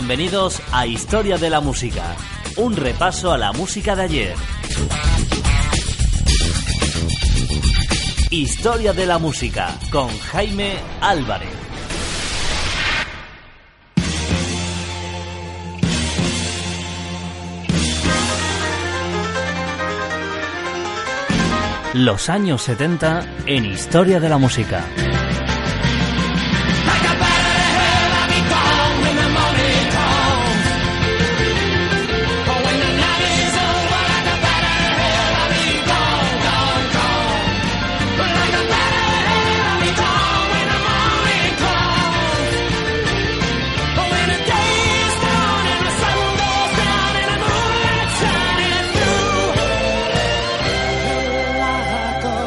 Bienvenidos a Historia de la Música, un repaso a la música de ayer. Historia de la Música con Jaime Álvarez. Los años 70 en Historia de la Música.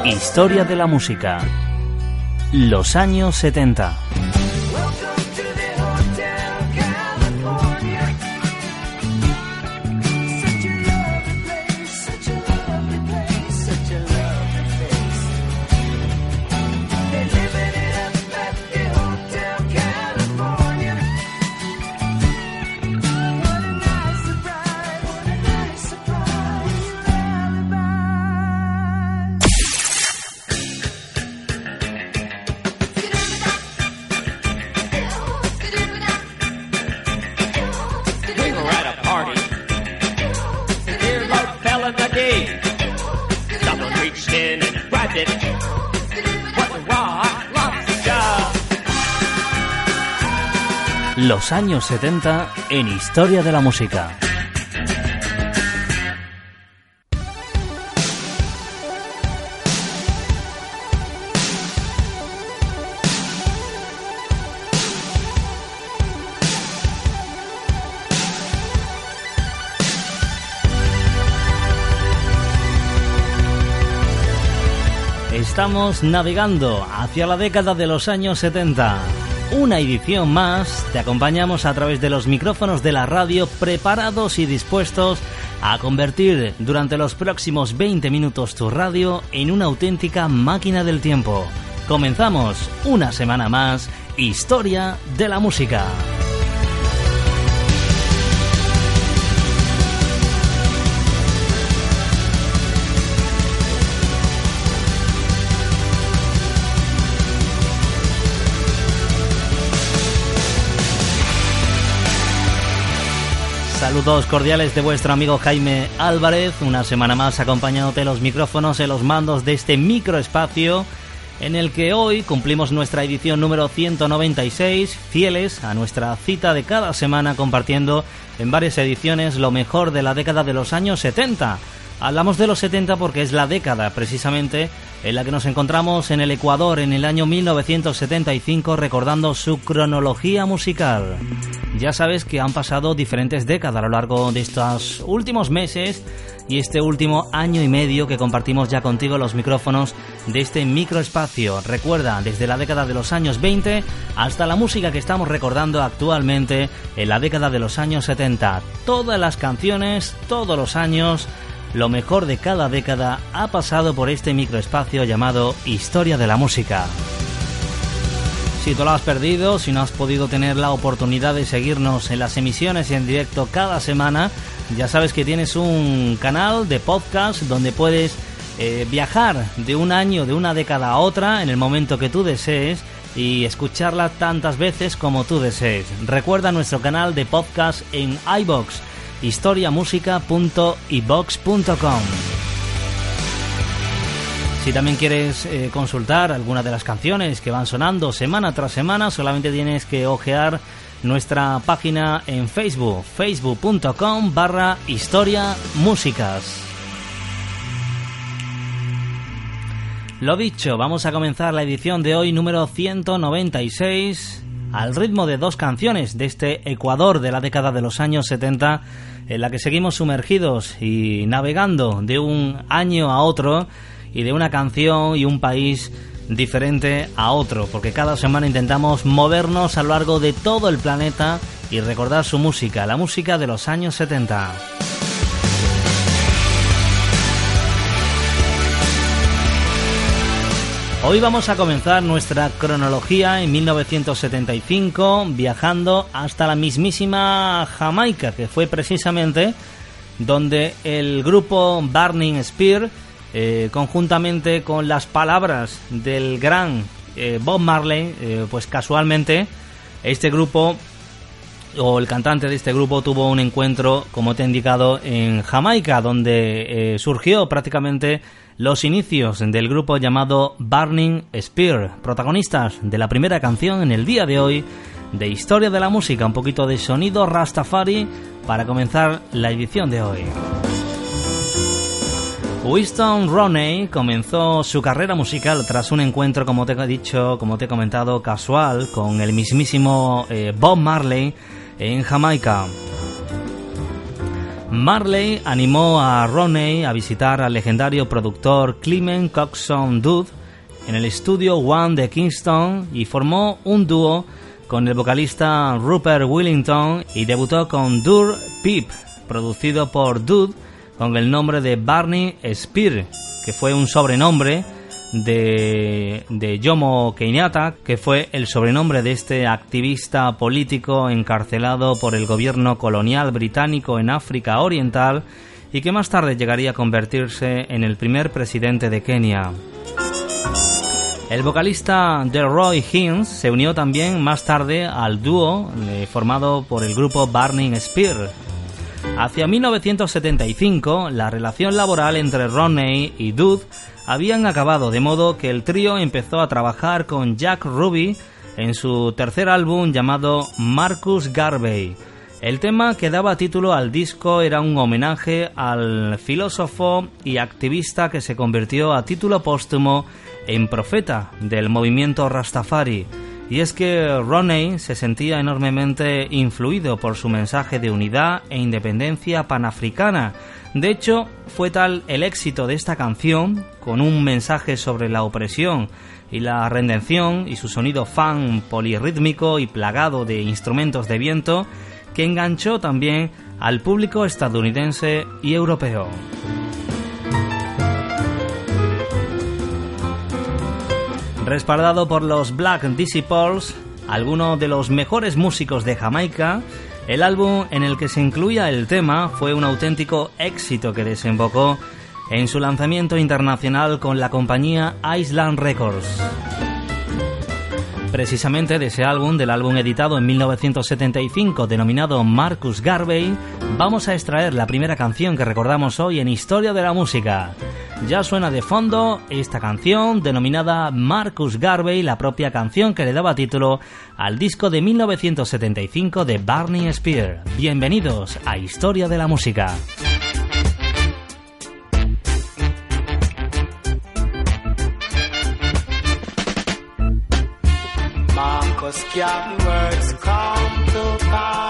Historia de la música. Los años 70. Los años 70 en Historia de la Música. Estamos navegando hacia la década de los años 70 una edición más. Te acompañamos a través de los micrófonos de la radio preparados y dispuestos a convertir durante los próximos 20 minutos tu radio en una auténtica máquina del tiempo. Comenzamos una semana más, Historia de la Música. Saludos cordiales de vuestro amigo Jaime Álvarez, una semana más acompañándote los micrófonos en los mandos de este microespacio en el que hoy cumplimos nuestra edición número 196, fieles a nuestra cita de cada semana compartiendo en varias ediciones lo mejor de la década de los años 70 Hablamos de los 70 porque es la década precisamente en la que nos encontramos en el Ecuador en el año 1975 recordando su cronología musical. Ya sabes que han pasado diferentes décadas a lo largo de estos últimos meses y este último año y medio que compartimos ya contigo los micrófonos de este microespacio. Recuerda, desde la década de los años 20 hasta la música que estamos recordando actualmente en la década de los años 70. Todas las canciones, todos los años lo mejor de cada década ha pasado por este microespacio llamado Historia de la Música. Si tú lo has perdido, si no has podido tener la oportunidad de seguirnos en las emisiones y en directo cada semana, ya sabes que tienes un canal de podcast donde puedes eh, viajar de un año, de una década a otra, en el momento que tú desees y escucharla tantas veces como tú desees. Recuerda nuestro canal de podcast en iBox historiamusica.ibox.com. Si también quieres eh, consultar alguna de las canciones que van sonando semana tras semana, solamente tienes que ojear nuestra página en Facebook, facebook.com barra historia músicas. Lo dicho, vamos a comenzar la edición de hoy número 196 al ritmo de dos canciones de este Ecuador de la década de los años 70 en la que seguimos sumergidos y navegando de un año a otro y de una canción y un país diferente a otro, porque cada semana intentamos movernos a lo largo de todo el planeta y recordar su música, la música de los años 70. Hoy vamos a comenzar nuestra cronología en 1975 viajando hasta la mismísima Jamaica, que fue precisamente donde el grupo Burning Spear, eh, conjuntamente con las palabras del gran eh, Bob Marley, eh, pues casualmente este grupo o el cantante de este grupo tuvo un encuentro, como te he indicado, en Jamaica, donde surgió prácticamente los inicios del grupo llamado Burning Spear, protagonistas de la primera canción en el día de hoy de Historia de la Música, un poquito de sonido Rastafari para comenzar la edición de hoy. Winston Roney comenzó su carrera musical tras un encuentro, como te he dicho, como te he comentado, casual con el mismísimo eh, Bob Marley en Jamaica. Marley animó a Roney a visitar al legendario productor Clement Coxon Dude en el estudio One de Kingston y formó un dúo con el vocalista Rupert Willington y debutó con Dur Peep, producido por Dude con el nombre de Barney Spear, que fue un sobrenombre de, de Jomo Kenyatta, que fue el sobrenombre de este activista político encarcelado por el gobierno colonial británico en África Oriental y que más tarde llegaría a convertirse en el primer presidente de Kenia. El vocalista Roy Hinz se unió también más tarde al dúo eh, formado por el grupo Burning Spear. Hacia 1975, la relación laboral entre Ronnie y Dude habían acabado, de modo que el trío empezó a trabajar con Jack Ruby en su tercer álbum llamado Marcus Garvey. El tema que daba título al disco era un homenaje al filósofo y activista que se convirtió a título póstumo en profeta del movimiento Rastafari. Y es que Roney se sentía enormemente influido por su mensaje de unidad e independencia panafricana, de hecho, fue tal el éxito de esta canción, con un mensaje sobre la opresión y la redención y su sonido fan polirrítmico y plagado de instrumentos de viento, que enganchó también al público estadounidense y europeo. Respaldado por los Black Disciples, algunos de los mejores músicos de Jamaica, el álbum en el que se incluía el tema fue un auténtico éxito que desembocó en su lanzamiento internacional con la compañía Island Records. Precisamente de ese álbum, del álbum editado en 1975 denominado Marcus Garvey, vamos a extraer la primera canción que recordamos hoy en Historia de la Música. Ya suena de fondo esta canción denominada Marcus Garvey, la propia canción que le daba título al disco de 1975 de Barney Spear. Bienvenidos a Historia de la Música. words come to pass.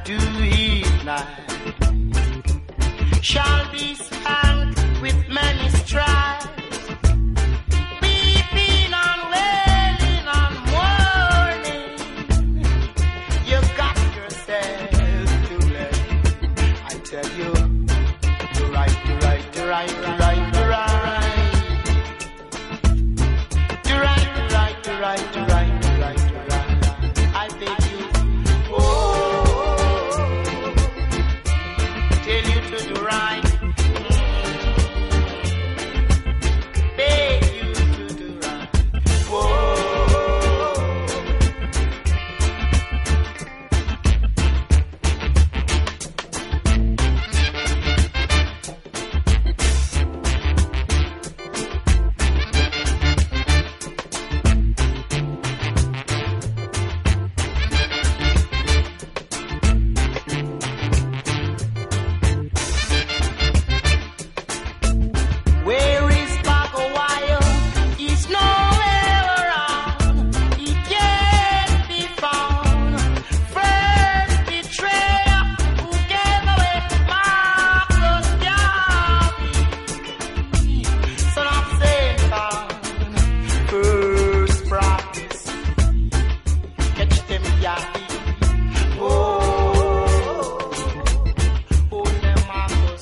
unto shall be spanked with many stripes.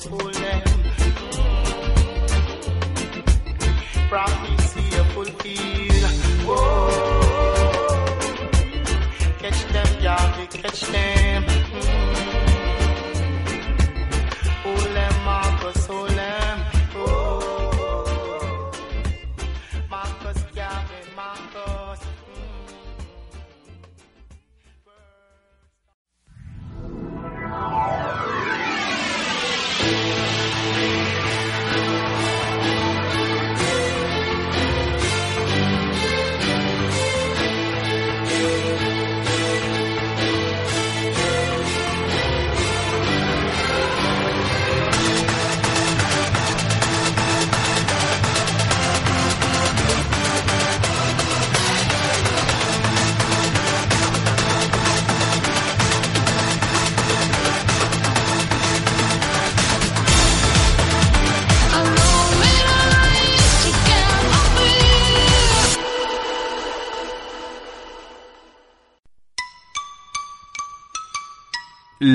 boy.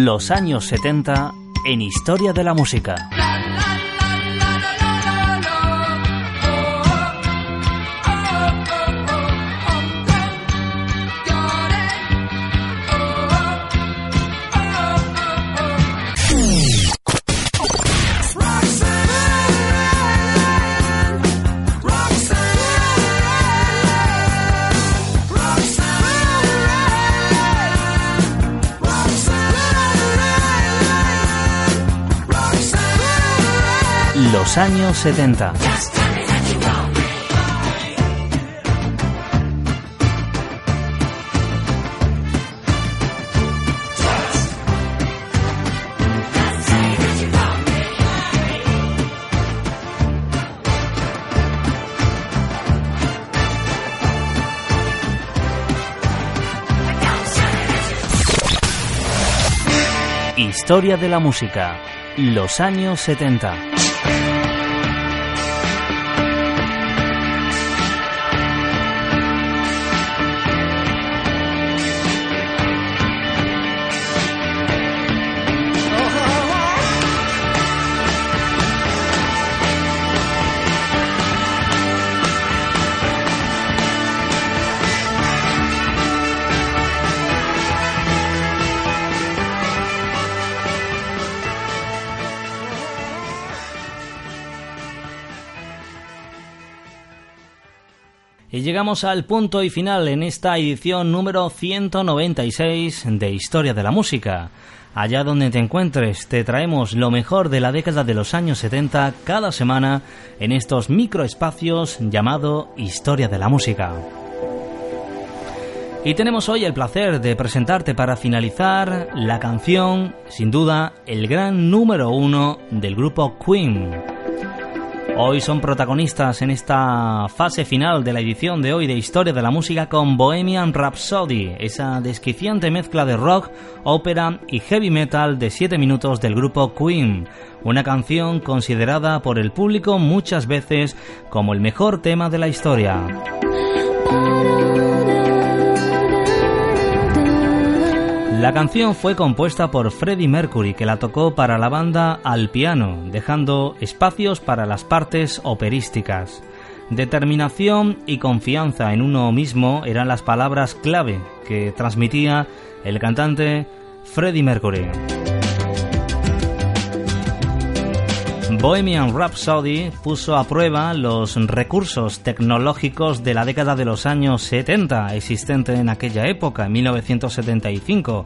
los años 70 en Historia de la Música. años 70. Historia de la música, los años 70. Llegamos al punto y final en esta edición número 196 de Historia de la Música. Allá donde te encuentres, te traemos lo mejor de la década de los años 70 cada semana en estos microespacios llamado Historia de la Música. Y tenemos hoy el placer de presentarte para finalizar la canción, sin duda, el gran número uno del grupo Queen. Hoy son protagonistas en esta fase final de la edición de hoy de Historia de la Música con Bohemian Rhapsody, esa desquiciante mezcla de rock, ópera y heavy metal de 7 minutos del grupo Queen, una canción considerada por el público muchas veces como el mejor tema de la historia. La canción fue compuesta por Freddie Mercury, que la tocó para la banda al piano, dejando espacios para las partes operísticas. Determinación y confianza en uno mismo eran las palabras clave que transmitía el cantante Freddie Mercury. Bohemian Rhapsody puso a prueba los recursos tecnológicos de la década de los años 70 existente en aquella época, en 1975,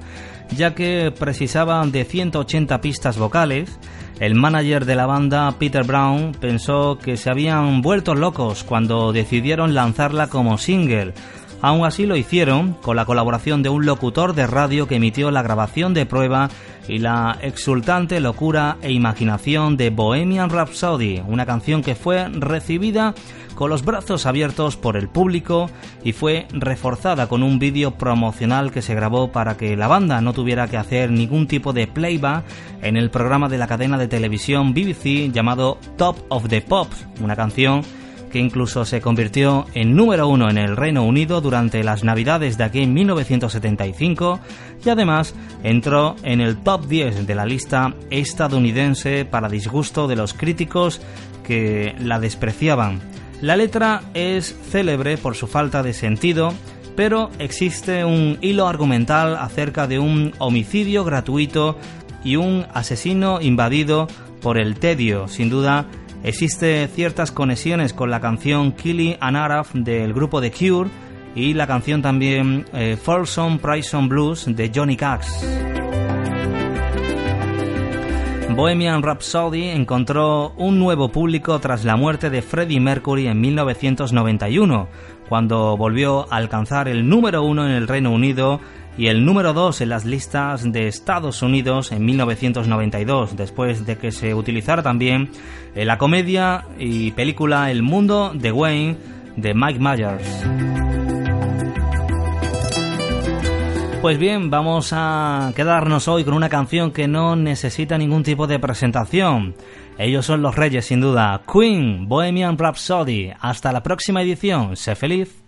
ya que precisaban de 180 pistas vocales. El manager de la banda, Peter Brown, pensó que se habían vuelto locos cuando decidieron lanzarla como single, Aún así lo hicieron con la colaboración de un locutor de radio que emitió la grabación de prueba y la exultante locura e imaginación de Bohemian Rhapsody, una canción que fue recibida con los brazos abiertos por el público y fue reforzada con un vídeo promocional que se grabó para que la banda no tuviera que hacer ningún tipo de playback en el programa de la cadena de televisión BBC llamado Top of the Pops, una canción que incluso se convirtió en número uno en el Reino Unido durante las Navidades de aquí en 1975 y además entró en el top 10 de la lista estadounidense para disgusto de los críticos que la despreciaban. La letra es célebre por su falta de sentido, pero existe un hilo argumental acerca de un homicidio gratuito y un asesino invadido por el tedio, sin duda Existe ciertas conexiones con la canción Killy and Araf del grupo The Cure y la canción también eh, Folsom Prison Blues de Johnny Cash. Bohemian Rhapsody encontró un nuevo público tras la muerte de Freddie Mercury en 1991, cuando volvió a alcanzar el número uno en el Reino Unido y el número 2 en las listas de Estados Unidos en 1992, después de que se utilizara también en la comedia y película El mundo de Wayne de Mike Myers. Pues bien, vamos a quedarnos hoy con una canción que no necesita ningún tipo de presentación. Ellos son los reyes, sin duda. Queen, Bohemian Rhapsody. Hasta la próxima edición. Sé feliz.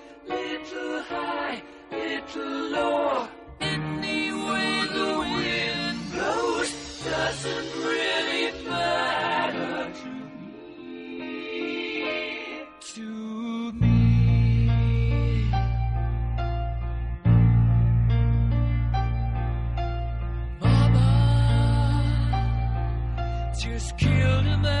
little high, little low. Any way the wind blows doesn't really matter to me. To me. Mama just killed a man,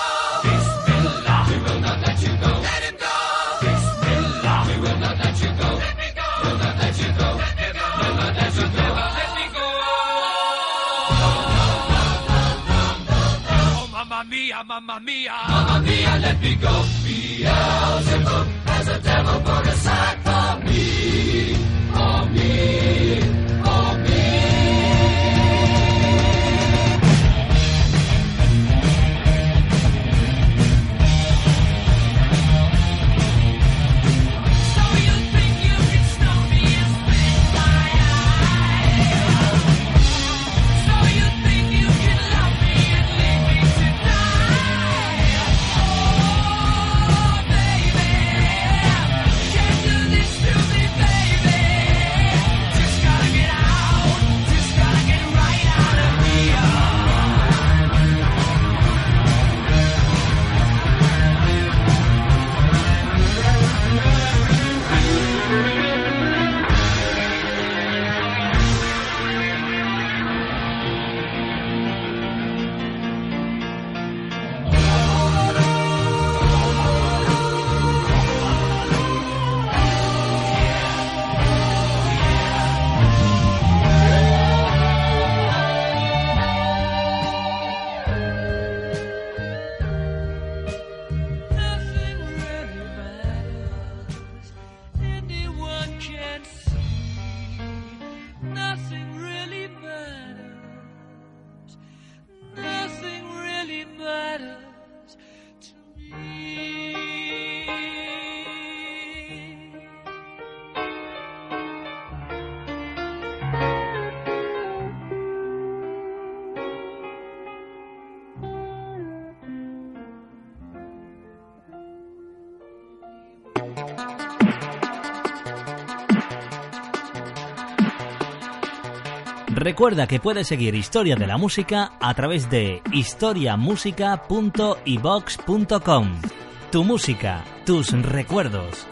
Mamma mia, mamma mia. Mamma mia, let me go. Beelzebub Recuerda que puedes seguir Historia de la Música a través de historiamusica.ibox.com. Tu música, tus recuerdos.